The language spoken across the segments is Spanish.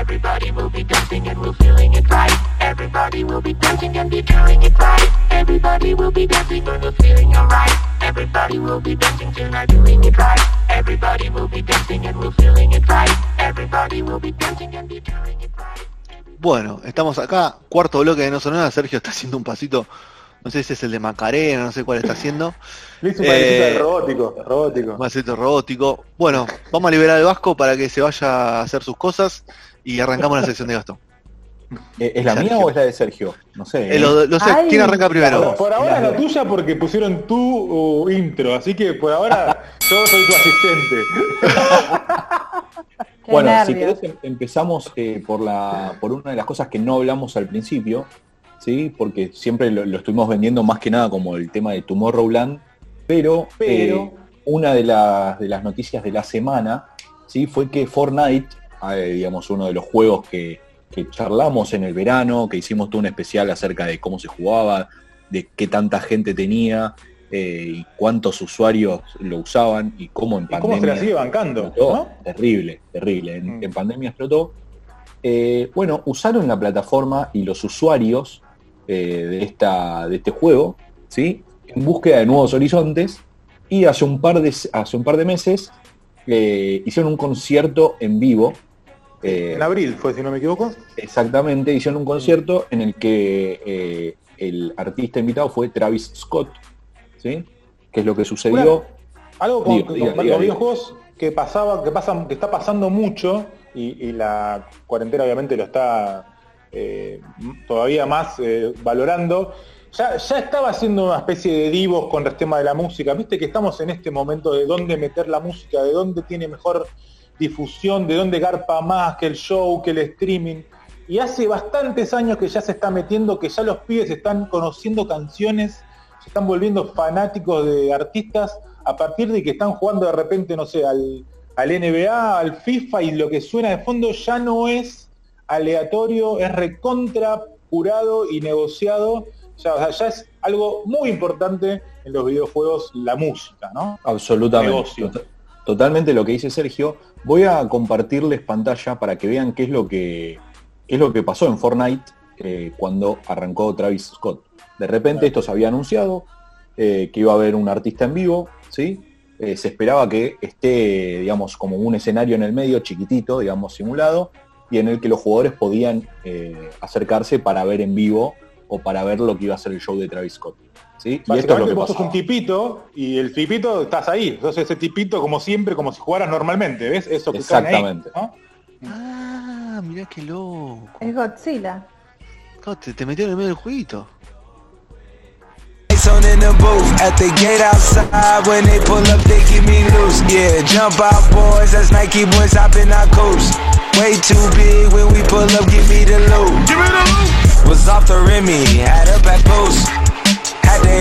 Everybody will be dancing and we're feeling it right. Everybody will be dancing and be doing it right. Everybody will be dancing and we're feeling alright. Everybody will be dancing tonight doing it right. Everybody will be dancing and we're feeling it right. Everybody will be dancing and be doing it right. Bueno, estamos acá, cuarto bloque de No Sonora, Sergio está haciendo un pasito, no sé si es el de Macarena, no sé cuál está haciendo. Le hizo un eh, robótico, robótico. Un pasito robótico. Bueno, vamos a liberar al Vasco para que se vaya a hacer sus cosas y arrancamos la sección de Gastón. Eh, ¿Es la mía o es la de Sergio? No sé. Eh, lo, sé. ¿Quién arranca primero? Por, ahora es la tuya porque pusieron tu uh, intro, así que por ahora yo soy tu asistente. bueno, si querés em, empezamos eh, por la por una de las cosas que no hablamos al principio, ¿sí? Porque siempre lo, estuvimos vendiendo más que nada como el tema de Tomorrowland, pero, pero una de las, de las noticias de la semana, ¿sí? Fue que Fortnite digamos, uno de los juegos que, charlamos en el verano, que hicimos todo un especial acerca de cómo se jugaba, de qué tanta gente tenía eh, y cuántos usuarios lo usaban y cómo en pandemia. ¿Cómo se la sigue bancando? Terrible, terrible. Mm. En, pandemia explotó. Eh, bueno, usaron la plataforma y los usuarios eh, de, esta, de este juego, ¿sí? En búsqueda de nuevos horizontes. Y hace un par de, hace un par de meses hicieron un concierto en vivo eh, en abril fue, si no me equivoco. Exactamente, hicieron un concierto en el que eh, el artista invitado fue Travis Scott, ¿sí? Que es lo que sucedió. algo con, los videojuegos que pasaba, que pasa, que está pasando mucho y, la cuarentena obviamente lo está eh, todavía más valorando. Ya, ya, estaba haciendo una especie de divos con el tema de la música. Viste que estamos en este momento de dónde meter la música, de dónde tiene mejor difusión, de dónde garpa más que el show, que el streaming. Y hace bastantes años que ya se está metiendo, que ya los pibes están conociendo canciones, se están volviendo fanáticos de artistas a partir de que están jugando de repente, no sé, al, al NBA, al FIFA y lo que suena de fondo ya no es aleatorio, es recontra, purado y negociado. Ya, ya es algo muy importante en los videojuegos la música, ¿no? Absolutamente. Totalmente lo que dice Sergio. Voy a compartirles pantalla para que vean qué es lo que, es lo que pasó en Fortnite eh, cuando arrancó Travis Scott. De repente esto se había anunciado, eh, que iba a haber un artista en vivo, ¿sí? Eh, se esperaba que esté, digamos, como un escenario en el medio, chiquitito, digamos, simulado, y en el que los jugadores podían acercarse para ver en vivo o para ver lo que iba a ser el show de Travis Scott. ¿Sí? Y esto es lo que vos sos un tipito y el tipito estás ahí. Entonces ese tipito como siempre, como si jugaras normalmente, ¿ves? Eso que Exactamente. Ahí, Ah, mirá qué loco. Es Godzilla. te, te metió en el medio del jueguito. on in the booth at the gate outside when they pull up they give me loose yeah jump out boys that's Nike boys hopping our coast way too big when we pull up give me the loot give me the loot was off the Remy had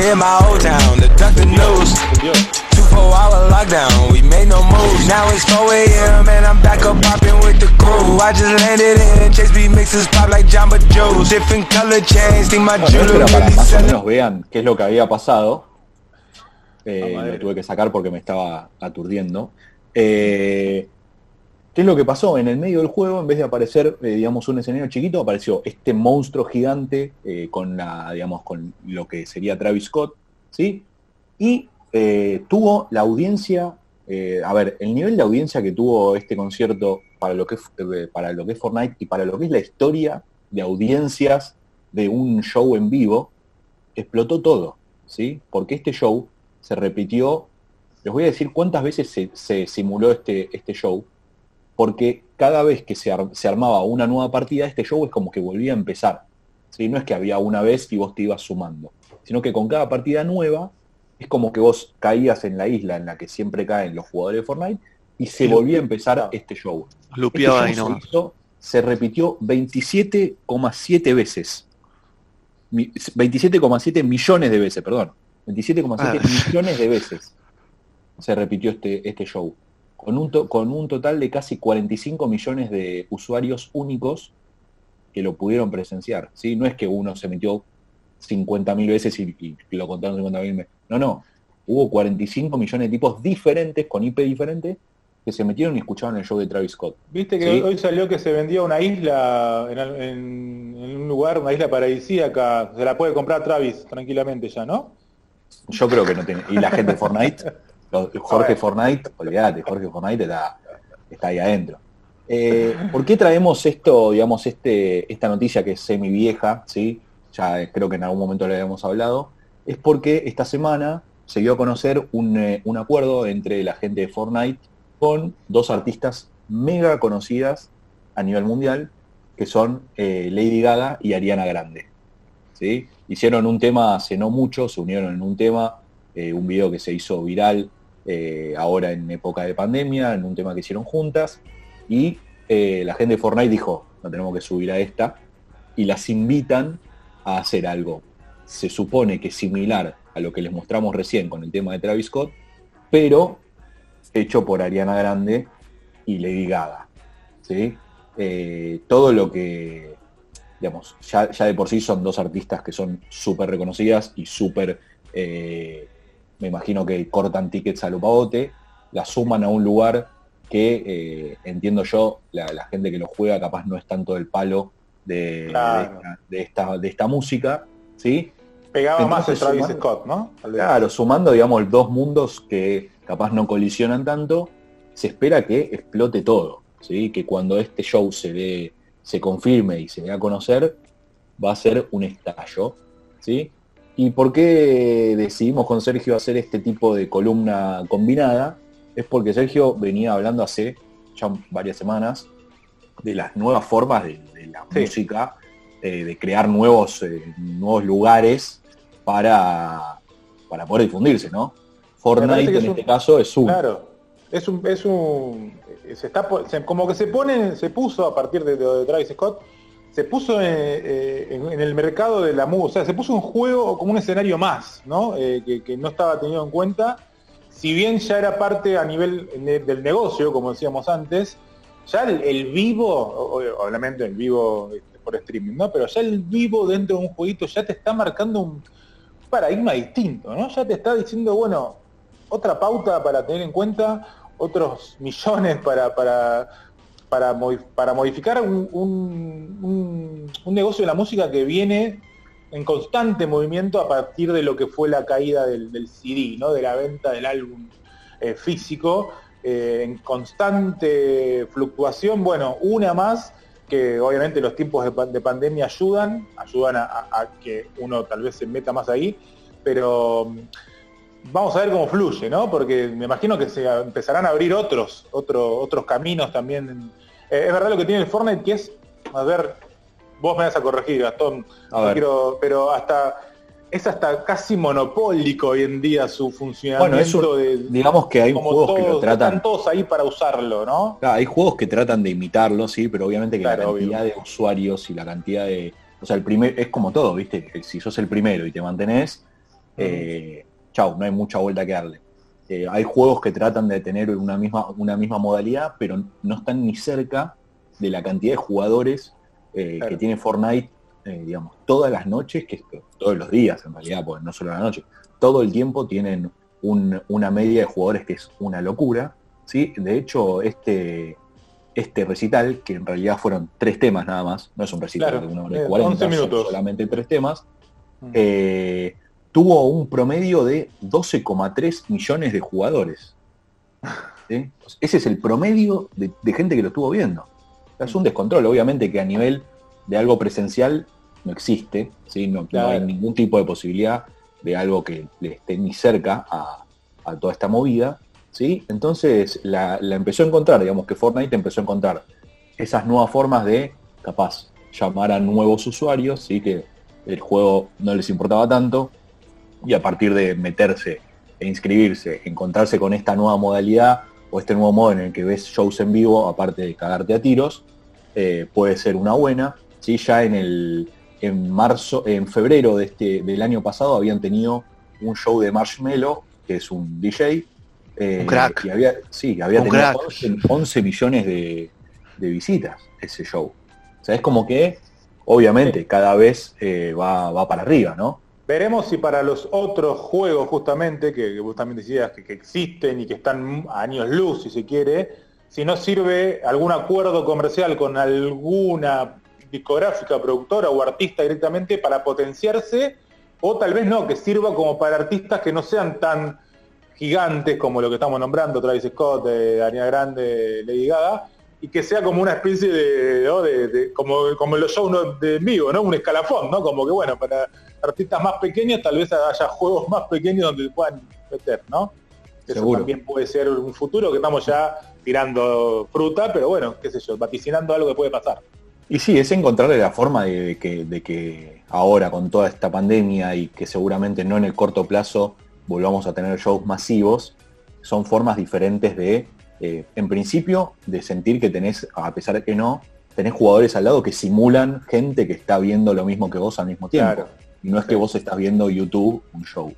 Had to hit my old town to duck the news. Two four hour lockdown, we made no moves. Now it's 4 a.m. and I'm back up popping with the crew. I just landed in Chase B mixes pop like Jamba Joe's. Different color chains, think my jewelry para más o menos vean qué es lo que había pasado. Eh, lo tuve que sacar porque me estaba aturdiendo. Eh, ¿Qué es lo que pasó? En el medio del juego, en vez de aparecer, eh, digamos, un escenario chiquito, apareció este monstruo gigante eh, con la, digamos, con lo que sería Travis Scott, ¿sí? Y eh, tuvo la audiencia, a ver, el nivel de audiencia que tuvo este concierto para lo que para lo que es Fortnite y para lo que es la historia de audiencias de un show en vivo, explotó todo, ¿sí? Porque este show se repitió, les voy a decir cuántas veces se, se simuló este, este show, porque cada vez que se, armaba una nueva partida, este show es como que volvía a empezar. ¿sí? No es que había una vez y vos te ibas sumando, sino que con cada partida nueva es como que vos caías en la isla en la que siempre caen los jugadores de Fortnite y se volvía a empezar este show. Este se, repitió 27,7 veces. 27,7 millones de veces, perdón. 27,7 millones de veces se repitió este, este show, con un, con un total de casi 45 millones de usuarios únicos que lo pudieron presenciar. ¿sí? No es que uno se metió 50.000 veces y, lo contaron 50.000 veces. No, no. Hubo 45 millones de tipos diferentes, con IP diferente, que se metieron y escuchaban el show de Travis Scott. Viste que hoy salió que se vendía una isla en, un lugar, una isla paradisíaca, se la puede comprar Travis tranquilamente ya, ¿no? Yo creo que no tiene. Y la gente de Fortnite, Jorge Fortnite, olvídate, Jorge Fortnite está, está ahí adentro. Eh, ¿Por qué traemos esto, digamos, este, esta noticia que es semi vieja, ¿sí? ya creo que en algún momento le habíamos hablado, es porque esta semana se dio a conocer un, eh, un acuerdo entre la gente de Fortnite con dos artistas mega conocidas a nivel mundial, que son eh, Lady Gaga y Ariana Grande. ¿sí? Hicieron un tema hace no mucho, se unieron en un tema, eh, un video que se hizo viral eh, ahora en época de pandemia, en un tema que hicieron juntas, y la gente de Fortnite dijo, no tenemos que subir a esta, y las invitan a hacer algo. Se supone que similar a lo que les mostramos recién con el tema de Travis Scott, pero hecho por Ariana Grande y Lady Gaga. ¿sí? Eh, todo lo que, digamos, ya, de por sí son dos artistas que son súper reconocidas y súper, eh, me imagino que cortan tickets a lo pavote, la suman a un lugar que eh, entiendo yo, la, gente que lo juega capaz no es tanto del palo de, esta, de esta música, ¿sí? Pegaba más el Travis Scott, ¿no? Claro, sumando, digamos, dos mundos que capaz no colisionan tanto, se espera que explote todo, ¿sí? que cuando este show se ve, se confirme y se dé a conocer, va a ser un estallo. ¿sí? ¿Y por qué decidimos con Sergio hacer este tipo de columna combinada? Es porque Sergio venía hablando hace ya varias semanas de las nuevas formas de, la música, eh, de crear nuevos, eh, nuevos lugares para, para poder difundirse, ¿no? Fortnite en este caso es un. Claro, es un, es un. Se está, como que se pone, se puso a partir de, de, Travis Scott, se puso eh, en, el mercado de la música, o sea, se puso un juego como un escenario más, ¿no? Eh, que, no estaba tenido en cuenta. Si bien ya era parte a nivel del negocio, como decíamos antes, ya el, vivo, obviamente el vivo este, por streaming, ¿no? Pero ya el vivo dentro de un jueguito ya te está marcando un paradigma distinto, ¿no? Ya te está diciendo, bueno, otra pauta para tener en cuenta, otros millones para, para, modificar un, negocio de la música que viene en constante movimiento a partir de lo que fue la caída del, CD, ¿no? de la venta del álbum eh, físico, eh, en constante fluctuación. Bueno, una más que obviamente los tiempos de, pandemia ayudan, ayudan a, que uno tal vez se meta más ahí, pero vamos a ver cómo fluye, ¿no? Porque me imagino que se empezarán a abrir otros, otros caminos también. Eh, es verdad lo que tiene el Fortnite, que es, a ver, vos me vas a corregir, Gastón, pero hasta es hasta casi monopólico hoy en día su funcionamiento de, digamos que hay juegos que lo tratan están todos ahí para usarlo no hay juegos que tratan de imitarlo sí pero obviamente que la cantidad de usuarios y la cantidad de o sea el primer es como todo viste si sos el primero y te mantenés eh, chau, no hay mucha vuelta que darle. Eh, hay juegos que tratan de tener una misma, una misma modalidad, pero no están ni cerca de la cantidad de jugadores eh, que tiene Fortnite, eh, digamos, todas las noches, que todos los días en realidad, porque no solo la noche, todo el tiempo tienen una media de jugadores que es una locura. ¿sí? De hecho, este, este recital, que en realidad fueron tres temas nada más, no es un recital de una hora 40, minutos. solamente tres temas, mm tuvo un promedio de 12,3 millones de jugadores. Ese es el promedio de, gente que lo estuvo viendo. Es un descontrol, obviamente que a nivel de algo presencial no existe, ¿sí? no, hay ningún tipo de posibilidad de algo que le esté ni cerca a, toda esta movida. ¿sí? Entonces la, empezó a encontrar, digamos que Fortnite empezó a encontrar esas nuevas formas de, capaz, llamar a nuevos usuarios, ¿sí? que el juego no les importaba tanto, y a partir de meterse e inscribirse, encontrarse con esta nueva modalidad o este nuevo modo en el que ves shows en vivo, aparte de cagarte a tiros, eh, puede ser una buena. ¿sí? Ya en el en marzo, en febrero de este, del año pasado habían tenido un show de Marshmello, que es un DJ. un crack. Y había, sí, había tenido 11, millones de, visitas ese show. O sea, es como que, obviamente, cada vez va, va para arriba, ¿no? Veremos si para los otros juegos justamente, que, vos también decías que, existen y que están años luz, si se quiere, si no sirve algún acuerdo comercial con alguna discográfica, productora o artista directamente para potenciarse, o tal vez no, que sirva como para artistas que no sean tan gigantes como lo que estamos nombrando, Travis Scott, de Ariana Grande, Lady Gaga, y que sea como una especie de, como, como los shows de vivo, ¿no? Un escalafón, ¿no? Como que bueno, para artistas más pequeños tal vez haya juegos más pequeños donde puedan meter, ¿no? Eso también puede ser un futuro que estamos ya tirando fruta, pero bueno, qué sé yo, vaticinando algo que puede pasar. Y sí, es encontrarle la forma de, que, de que ahora con toda esta pandemia y que seguramente no en el corto plazo volvamos a tener shows masivos, son formas diferentes de, eh, en principio, de sentir que tenés, a pesar de que no, tenés jugadores al lado que simulan gente que está viendo lo mismo que vos al mismo tiempo. Y no es que vos estás viendo YouTube un show.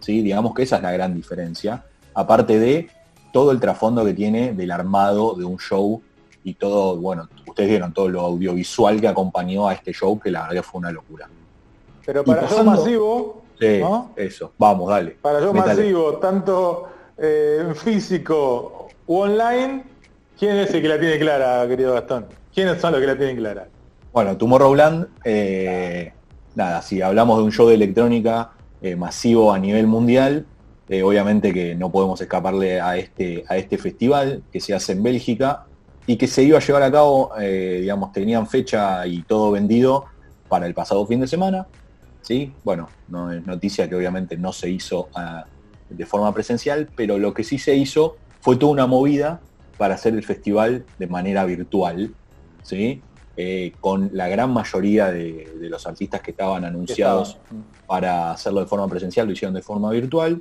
¿sí? Digamos que esa es la gran diferencia. Aparte de todo el trasfondo que tiene del armado de un show y todo, bueno, ustedes vieron todo lo audiovisual que acompañó a este show, que la verdad fue una locura. Pero para yo masivo, sí, eso, vamos, dale. Para yo masivo, tanto eh, físico u online, ¿quién es el que la tiene clara, querido Gastón? ¿Quiénes son los que la tienen clara? Bueno, Tomorrowland, eh, nada, si hablamos de un show de electrónica eh, masivo a nivel mundial, eh, obviamente que no podemos escaparle a este, a este festival que se hace en Bélgica y que se iba a llevar a cabo, eh, digamos, tenían fecha y todo vendido para el pasado fin de semana. ¿sí? Bueno, no es noticia que obviamente no se hizo ah, de forma presencial, pero lo que sí se hizo fue toda una movida para hacer el festival de manera virtual. ¿sí? Eh, con la gran mayoría de, los artistas que estaban anunciados para hacerlo de forma presencial, lo hicieron de forma virtual.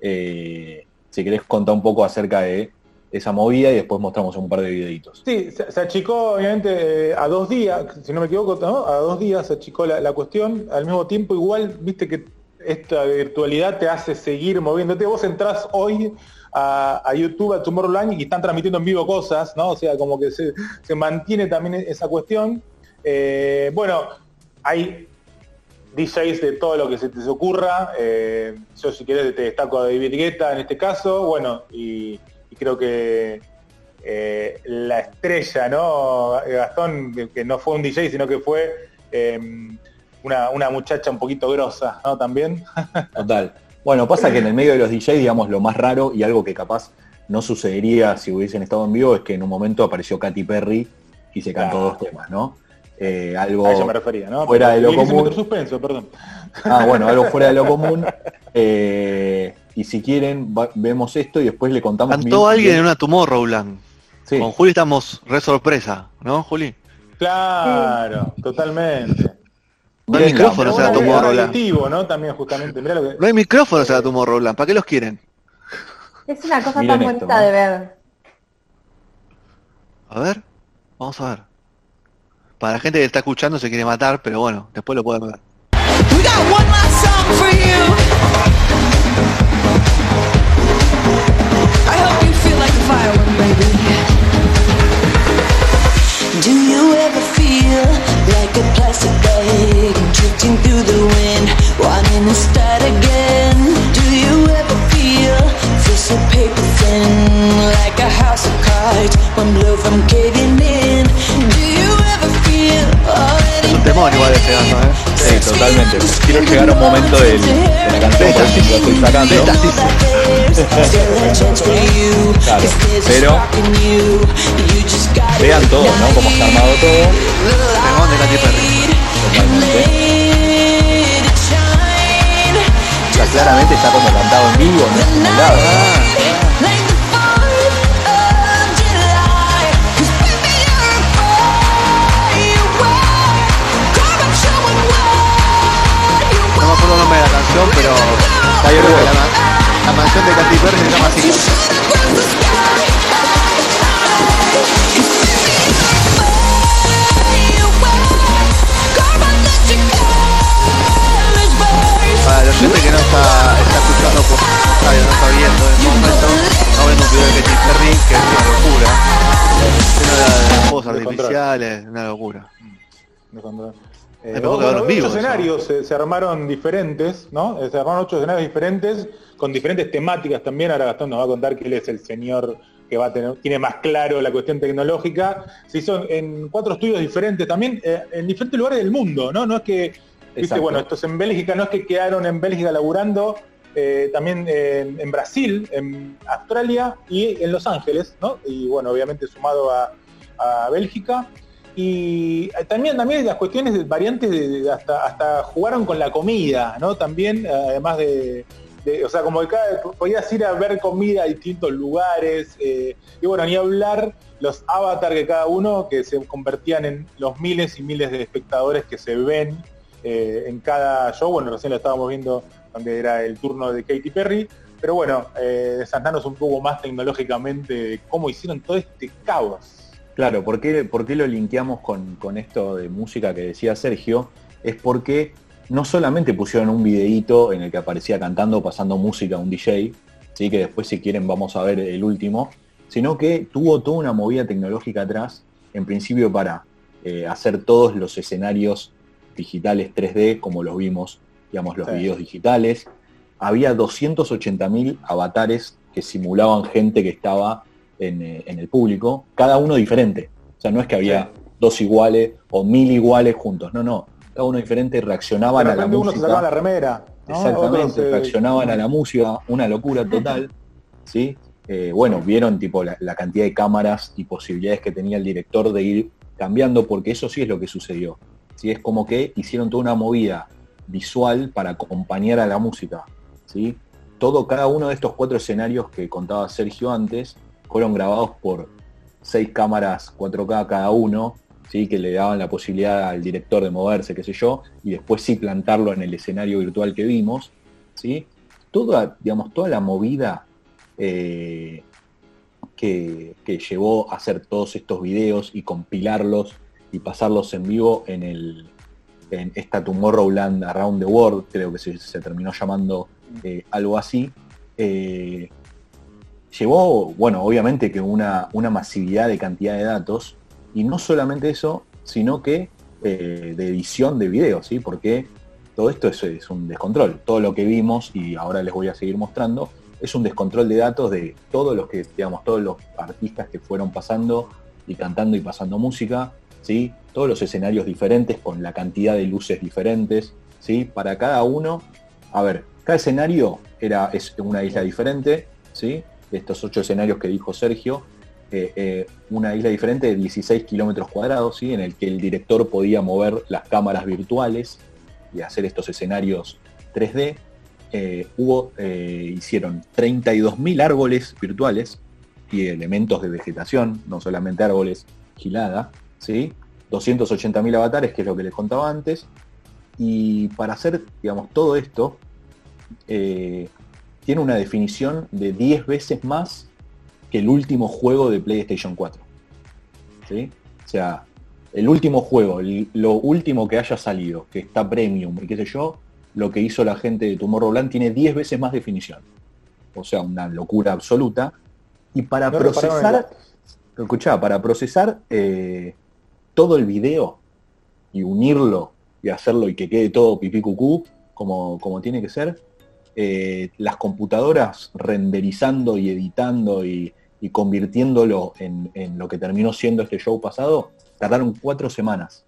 Eh, si querés contar un poco acerca de esa movida y después mostramos un par de videitos. Sí, se, achicó obviamente eh, a dos días, si no me equivoco, a dos días se achicó la, cuestión, al mismo tiempo igual, viste que esta virtualidad te hace seguir moviéndote, vos entrás hoy a, YouTube, a Tomorrowland y están transmitiendo en vivo cosas, ¿no? O sea, como que se, mantiene también esa cuestión. Eh, bueno, hay DJs de todo lo que se te ocurra. Eh, yo si querés te destaco a David Guetta en este caso, bueno, y, creo que eh, la estrella, ¿no? Gastón, que, no fue un DJ, sino que fue una, una, muchacha un poquito grosa, ¿no? También. Total. Bueno, pasa que en el medio de los DJs, digamos, lo más raro y algo que capaz no sucedería si hubiesen estado en vivo es que en un momento apareció Katy Perry y se cantó dos temas, ¿no? Eh, algo a eso me refería, ¿no? fuera de lo común. suspenso, perdón. Ah, bueno, algo fuera de lo común. Eh, y si quieren, vemos esto y después le contamos. Cantó alguien en una Tomorrowland. Sí. Con Juli estamos re sorpresa, ¿no, Juli? Claro, totalmente. No hay micrófono, se la tomó Roland. ¿no? También justamente. Mirá lo que... No hay micrófono, se la tomó Roland. ¿Para qué los quieren? Es una cosa tan bonita de ver. A ver, vamos a ver. Para la gente que está escuchando se quiere matar, pero bueno, después lo pueden ver. Totalmente. Quiero llegar a un momento del, de la canción, lo estoy sacando. claro, pero Vean todo, ¿no? Cómo está armado todo. Pegón de Katy Perry. Totalmente. O sea, claramente está como cantado en vivo, no es simulado. La, la, mansión de Katy Perry se llama así. Para la gente que no está, está escuchando pues, por radio, no está viendo en este momento, no vemos un video de Katy Perry, que es una locura. Es una de las fuegos artificiales, una locura. De eh, ocho escenarios se, armaron diferentes, ¿no? Se armaron ocho escenarios diferentes, con diferentes temáticas también. Ahora Gastón nos va a contar que él es el señor que va a tener, tiene más claro la cuestión tecnológica. Se hizo en cuatro estudios diferentes también, eh, en diferentes lugares del mundo, ¿no? No es que, viste, bueno, estos en Bélgica, no es que quedaron en Bélgica laburando, eh, también en, Brasil, en Australia y en Los Ángeles, ¿no? Y bueno, obviamente sumado a, Bélgica. Y también, también las cuestiones variantes de, hasta, hasta jugaron con la comida, ¿no? También, además de, o sea, como que cada, podías ir a ver comida a distintos lugares, eh, y bueno, ni hablar los avatars que cada uno, que se convertían en los miles y miles de espectadores que se ven eh, en cada show, bueno, recién lo estábamos viendo donde era el turno de Katy Perry. Pero bueno, eh, un poco más tecnológicamente cómo hicieron todo este caos. Claro, ¿por qué, por qué lo linkeamos con, esto de música que decía Sergio? Es porque no solamente pusieron un videíto en el que aparecía cantando, pasando música a un DJ, ¿sí? que después si quieren vamos a ver el último, sino que tuvo toda una movida tecnológica atrás, en principio para eh, hacer todos los escenarios digitales 3D como los vimos digamos, los videos digitales. Había 280.000 avatares que simulaban gente que estaba eh, en, el público, cada uno diferente. O sea, no es que había dos iguales o mil iguales juntos, no, no. Cada uno diferente reaccionaban a la música. la remera. Exactamente, reaccionaban a la música, una locura total. ¿sí? Eh, bueno, vieron tipo la, la, cantidad de cámaras y posibilidades que tenía el director de ir cambiando, porque eso sí es lo que sucedió. ¿sí? Es como que hicieron toda una movida visual para acompañar a la música. ¿sí? Todo, cada uno de estos cuatro escenarios que contaba Sergio antes, fueron grabados por seis cámaras 4K cada uno, ¿sí? que le daban la posibilidad al director de moverse, qué sé yo, y después sí plantarlo en el escenario virtual que vimos. ¿sí? Toda, digamos, toda la movida eh, que, que, llevó a hacer todos estos videos y compilarlos y pasarlos en vivo en el, en esta Tomorrowland Around the World, creo que se, terminó llamando eh, algo así, eh, llevó, bueno, obviamente que una, una, masividad de cantidad de datos, y no solamente eso, sino que eh, de edición de videos, ¿sí? porque todo esto es, es, un descontrol. Todo lo que vimos, y ahora les voy a seguir mostrando, es un descontrol de datos de todos los que, digamos, todos los artistas que fueron pasando y cantando y pasando música, ¿sí? todos los escenarios diferentes con la cantidad de luces diferentes, ¿sí? Para cada uno, a ver, cada escenario era, es una isla diferente, ¿sí? De estos ocho escenarios que dijo Sergio, eh, eh, una isla diferente de 16 kilómetros cuadrados, ¿sí? En el que el director podía mover las cámaras virtuales y hacer estos escenarios 3D. Eh, hubo, hicieron 32.000 árboles virtuales y elementos de vegetación, no solamente árboles gilada, ¿sí? 280.000 avatares, que es lo que les contaba antes. Y para hacer, digamos, todo esto, tiene una definición de 10 veces más que el último juego de PlayStation 4. ¿Sí? O sea, el último juego, lo último que haya salido, que está premium y qué sé yo, lo que hizo la gente de Tomorrowland tiene 10 veces más definición. O sea, una locura absoluta. Y para procesar, escuchá, para procesar eh, todo el video y unirlo y hacerlo y que quede todo pipí cucú como, como tiene que ser, eh, las computadoras renderizando y editando y, convirtiéndolo en, lo que terminó siendo este show pasado, tardaron cuatro semanas.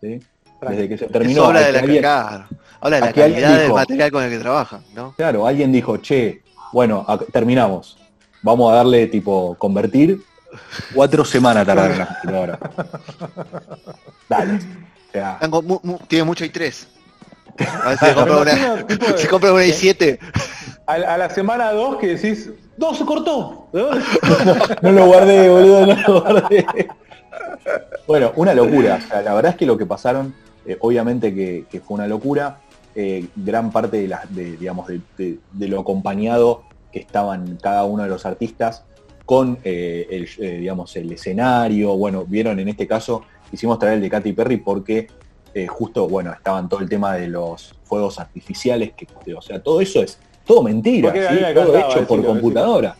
Desde que se terminó. habla de la, habla de la calidad del material con el que trabaja, ¿no? Claro, alguien dijo, che, bueno, terminamos. Vamos a darle tipo convertir Cuatro semanas tardaron la computadora. Dale. tiene mucho i3. A ver si se compra una, se compra una i7. A, la semana 2 que decís, no, se cortó. no lo guardé, boludo, no lo guardé. Bueno, una locura. la verdad es que lo que pasaron, eh, obviamente que, fue una locura. Eh, gran parte de, la, de digamos, de, lo acompañado que estaban cada uno de los artistas con eh, el, eh, digamos, el escenario. Bueno, vieron en este caso, hicimos traer el de Katy Perry porque eh, justo, bueno, estaban todo el tema de los fuegos artificiales, que, o sea, todo eso es todo mentira, todo hecho por computadora.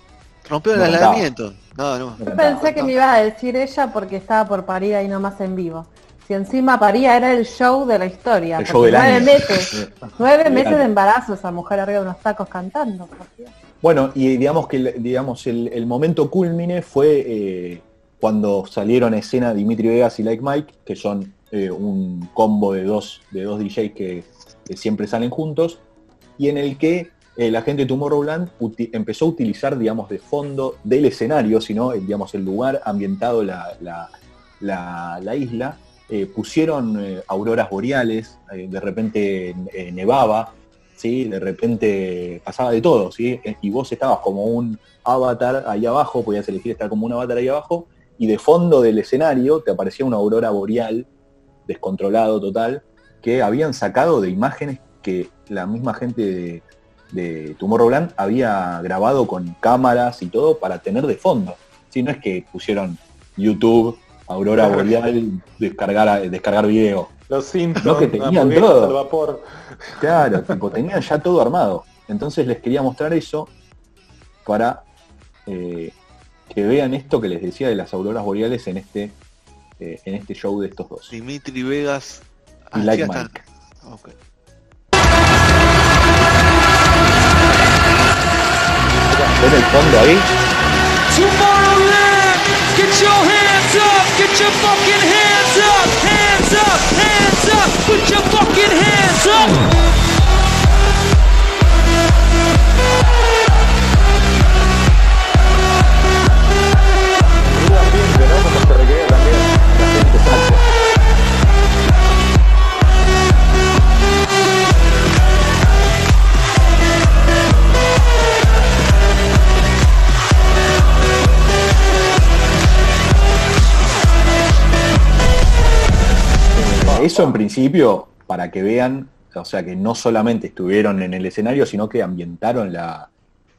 Rompió el aislamiento. No, no. Yo pensé que me iba a decir ella porque estaba por parir ahí nomás en vivo. Si encima paría era el show de la historia. El show del nueve año. meses. nueve meses de embarazo esa mujer arriba de unos tacos cantando. Bueno, y digamos que el- digamos, el, el momento culmine fue eh, cuando salieron a escena Dimitri Vegas y Like Mike, que son eh, un combo de dos, de dos DJs que, siempre salen juntos, y en el que eh, la gente de Tomorrowland empezó a utilizar, digamos, de fondo del escenario, sino, eh, digamos, el lugar ambientado la, la- la- la isla, pusieron auroras boreales, de repente nevaba, ¿sí? De repente pasaba de todo, ¿sí? Y vos estabas como un avatar ahí abajo, podías elegir estar como un avatar ahí abajo, y de fondo del escenario te aparecía una aurora boreal, descontrolado total, que habían sacado de imágenes que la misma gente de, de Tomorrowland había grabado con cámaras y todo para tener de fondo. ¿sí? No es que pusieron YouTube, aurora boreal, descargar, descargar video. Los Simpsons, No, que tenían todo. al vapor. Claro, tipo, tenían ya todo armado. Entonces les quería mostrar eso para eh, que vean esto que les decía de las auroras boreales en este eh, en este show de estos dos. Dimitri Vegas. Y Ah, Like Mike. Ok. ¿Ven el fondo ahí? Get your hands up, get your fucking hands up, hands up, hands up, put your fucking hands up. En principio, para que vean, o sea que no solamente estuvieron en el escenario, sino que ambientaron la,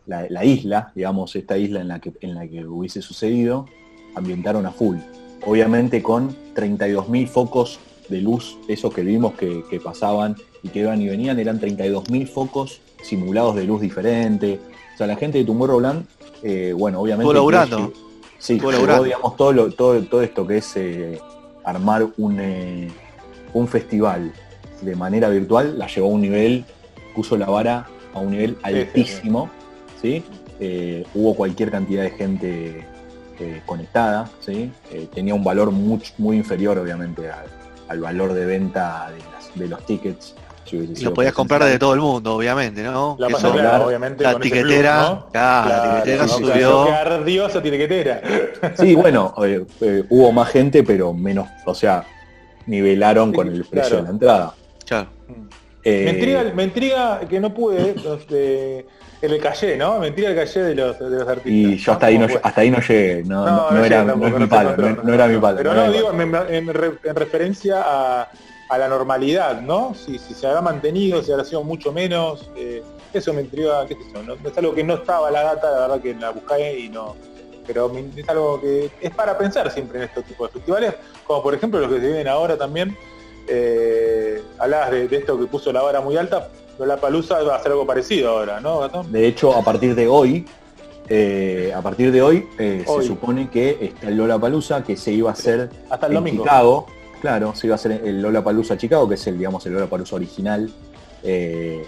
la- la isla, digamos, esta isla en la, que, en la que hubiese sucedido, ambientaron a full. Obviamente con 32.000 focos de luz, esos que vimos que, que pasaban y que iban y venían, eran 32.000 focos simulados de luz diferente. O sea, la gente de Tomorrowland, eh, bueno, obviamente... Estuvo laburando. Sí, laburando. digamos, todo, lo- todo, todo esto que es eh, armar un, eh, un festival de manera virtual, la llevó a un nivel, puso la vara a un nivel altísimo, ¿sí? Eh, hubo cualquier cantidad de gente eh, conectada, ¿sí? Eh, tenía un valor much- muy inferior, obviamente, al, al valor de venta de, las- de los tickets. si Y lo podías comprar de todo el mundo, obviamente, ¿no? La claro, obviamente. la tiquetera, plus, ¿no? claro, la tiquetera subió. Esa tiquetera. Sí, bueno, eh, eh, hubo más gente, pero menos, o sea, nivelaron Sí, con el precio claro. de la entrada. Claro. Eh, Me, intriga, me intriga que no pude los de- el calle, ¿no? Me intriga el calle de los, de los artistas. y yo hasta ahí no, hasta ahí no llegué, no, era, tampoco, es mi palo, no, no era mi palo. Pero no digo en, en re- en referencia a, a la normalidad, ¿no? Si, si se habrá mantenido, si habrá sido mucho menos. eh, eso me intriga, qué sé yo, ¿no? es algo que no estaba la data, la verdad que la busqué y no. Pero es algo que es para pensar siempre en estos tipos de festivales, como por ejemplo los que se vienen ahora también. Eh, hablabas de, de esto que puso la vara muy alta, la palusa va a hacer algo parecido ahora, ¿no, Gastón? De hecho, a partir de hoy, eh, a partir de hoy, eh, Hoy. se supone que está el Lola Palusa que se iba a hacer Hasta el en domingo. Chicago. Claro, se iba a hacer el Lola Palusa Chicago, que es el, digamos, el Lola Palusa original. Eh,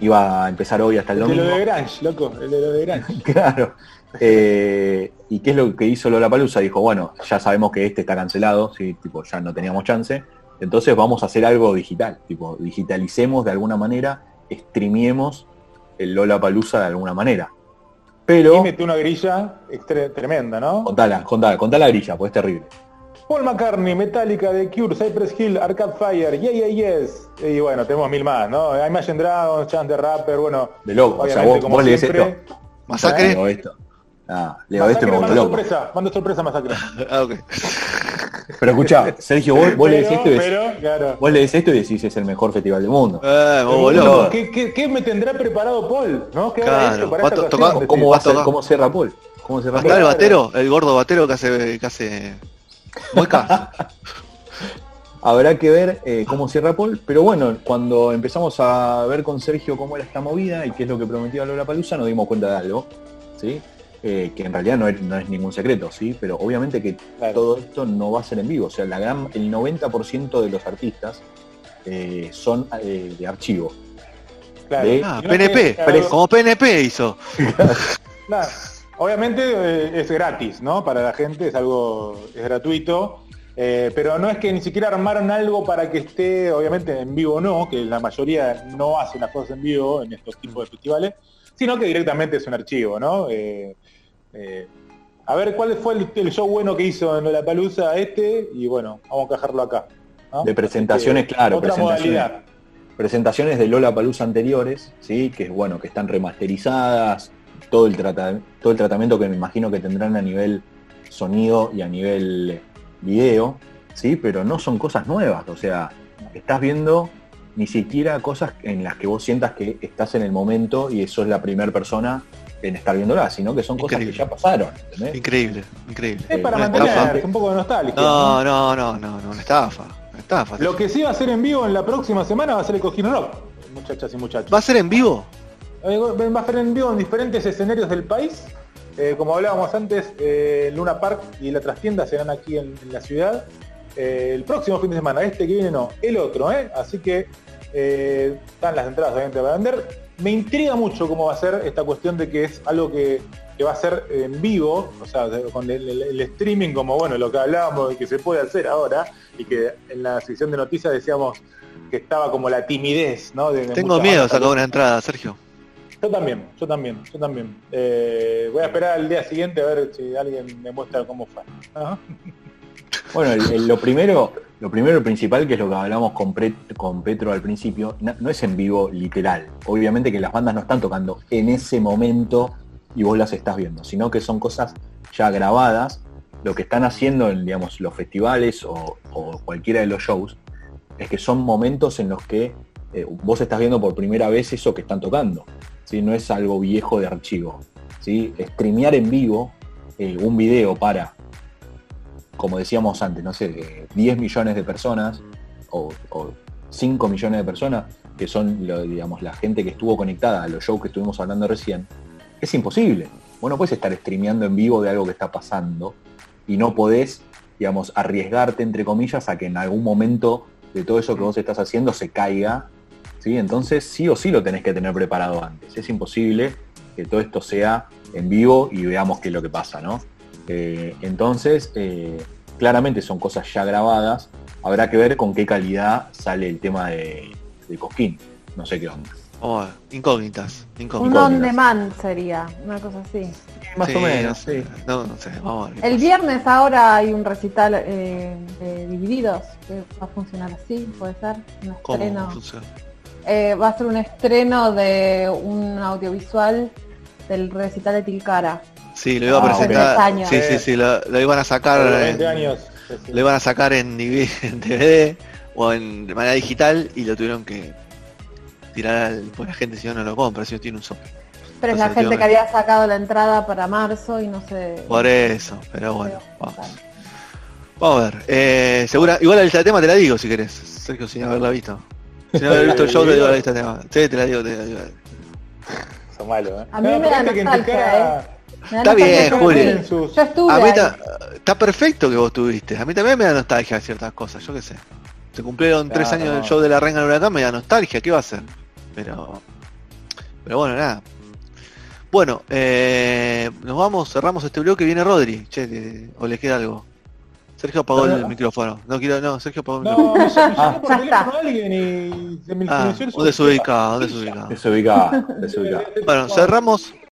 iba a empezar hoy hasta el El de lo domingo. de Grange, loco, el de lo de Grange. Claro. Eh, ¿Y qué es lo que hizo Lola Palusa? Dijo, bueno, ya sabemos que este está cancelado, ¿sí? tipo, ya no teníamos chance. Entonces vamos a hacer algo digital. Tipo, digitalicemos de alguna manera, streamiemos el Lola Palusa de alguna manera. Y Pero, metió una grilla tremenda, ¿no? contala, contala, contala la grilla, pues es terrible. Paul McCartney, Metallica, The Cure, Cypress Hill, Arcade Fire, Yeah Yeah Yes. Y bueno, tenemos mil más, ¿no? Imagine Dragons, Chance the Rapper, bueno. De loco, o sea, obviamente, vos, como vos lees siempre. esto. Masacre. Esto. Ah, leo esto y me loco. sorpresa, manda sorpresa, Masacre. Ah, ok. Pero escuchá, Sergio, vos, vos lees Pero, esto y decís, pero, claro. vos lees esto y decís es el mejor festival del mundo. Eh, vos Pero, boludo. ¿Qué, qué, qué me tendrá preparado Paul? ¿No? ¿Qué habrá Claro, hecho para va esta ocasión? ¿Cómo, va a ser. ¿Cómo cierra Paul? ¿Cómo cierra ¿Va a Paul? estar el batero? El gordo batero que hace, que hace muecas. Habrá que ver eh, cómo cierra Paul, pero bueno, cuando empezamos a ver con Sergio cómo era esta movida y qué es lo que prometía Lola Palusa, nos dimos cuenta de algo. ¿sí? Eh, que en realidad no es, no es, ningún secreto, ¿sí? Pero obviamente que todo esto no va a ser en vivo. O sea, la gran, el 90% de los artistas eh, son eh, de archivo. Claro. ah, PNP, como PNP hizo. claro. Obviamente es gratis, ¿no? Para la gente es algo, es gratuito. pero no es que ni siquiera armaron algo para que esté, obviamente en vivo no, que la mayoría no hace las cosas en vivo en estos tipos de festivales, sino que directamente es un archivo, ¿no? Eh, a ver cuál fue el, show bueno que hizo en la palusa este y bueno, vamos a cajarlo acá. De presentaciones, claro, presentaciones, presentaciones de Lola Palusa anteriores, sí, que es bueno, que están remasterizadas, todo el, todo el tratamiento que me imagino que tendrán a nivel sonido y a nivel video, sí, pero no son cosas nuevas, o sea, estás viendo ni siquiera cosas en las que vos sientas que estás en el momento y eso es la primera persona en estar viéndola, sino que son cosas que ya pasaron. Increíble, increíble. Es para mantener un poco de nostalgia. No, no, no, no, no, estafa. estafa. Lo que sí va a ser en vivo en la próxima semana va a ser el Cojín Rock, muchachas y muchachos. ¿Va a ser en vivo? Eh, va a ser en vivo en diferentes escenarios del país. Eh, como hablábamos antes, eh, Luna Park y la trastienda serán aquí en, la ciudad. el próximo fin de semana, este que viene no, el otro, Así que están las entradas obviamente para vender me intriga mucho cómo va a ser esta cuestión de que es algo que, va a ser en vivo, o sea, con el, streaming como bueno, lo que hablábamos de que se puede hacer ahora, y que en la sección de noticias decíamos que estaba como la timidez, ¿no? Tengo miedo a sacar una entrada, Sergio. Yo también, yo también, yo también. Eh, voy a esperar al día siguiente a ver si alguien me muestra cómo fue. Bueno, lo primero, lo primero y principal, que es lo que hablamos con, Petro al principio, no, es en vivo literal. Obviamente que las bandas no están tocando en ese momento y vos las estás viendo, sino que son cosas ya grabadas. Lo que están haciendo en digamos, los festivales o, cualquiera de los shows es que son momentos en los que eh, vos estás viendo por primera vez eso que están tocando. ¿sí? No es algo viejo de archivo. ¿sí? Streamear en vivo eh, un video para como decíamos antes, no sé, 10 millones de personas o, 5 millones de personas, que son digamos, la gente que estuvo conectada a los shows que estuvimos hablando recién, es imposible. Vos no puedes estar streameando en vivo de algo que está pasando y no podés, digamos, arriesgarte, entre comillas, a que en algún momento de todo eso que vos estás haciendo se caiga. ¿sí? Entonces sí o sí lo tenés que tener preparado antes. Es imposible que todo esto sea en vivo y veamos qué es lo que pasa, ¿no? Eh, entonces, eh, claramente son cosas ya grabadas. Habrá que ver con qué calidad sale el tema de, de Cosquín. No sé qué onda. Oh, incógnitas, Un on demand sería, una cosa así. Más o menos, sí. No, sé, El viernes ahora hay un recital eh, de Divididos, que va a funcionar así, puede ser. Un estreno. va a ser un estreno de un audiovisual del recital de Tilcara. Sí, lo iba a ah, presentar. Sí, sí, sí, lo, iban a sacar. 20 años. Lo iban a sacar en, DVD o en, de manera digital y lo tuvieron que tirar al, pues la gente si no, no lo compra, si no tiene un software. Pero es la gente que había sacado la entrada para marzo y no sé. Por eso, pero bueno, vamos. Vamos a ver. Eh, segura, igual el tema te la digo si querés, Sergio, sin haberla visto. Sin haber visto el show te digo la lista tema. Sí, te la digo, te la digo. Son malos, ¿eh? A mí me da nostalgia, ¿eh? Está bien, Juli. a mí está perfecto que vos tuviste. A mí también me da nostalgia ciertas cosas, yo qué sé. Se cumplieron tres años del show de la Reina del Huracán, me da nostalgia, ¿qué va a ser? Pero. Pero bueno, nada. Bueno, eh, nos vamos, cerramos este bloque, viene Rodri. Che, o le queda algo. Sergio apagó el micrófono. No quiero, no, Sergio apagó el micrófono. No, ah, por teléfono alguien y se me ah, ¿Dónde se ubica? ¿Dónde se ubica? Desubicado, desubicado. Bueno, cerramos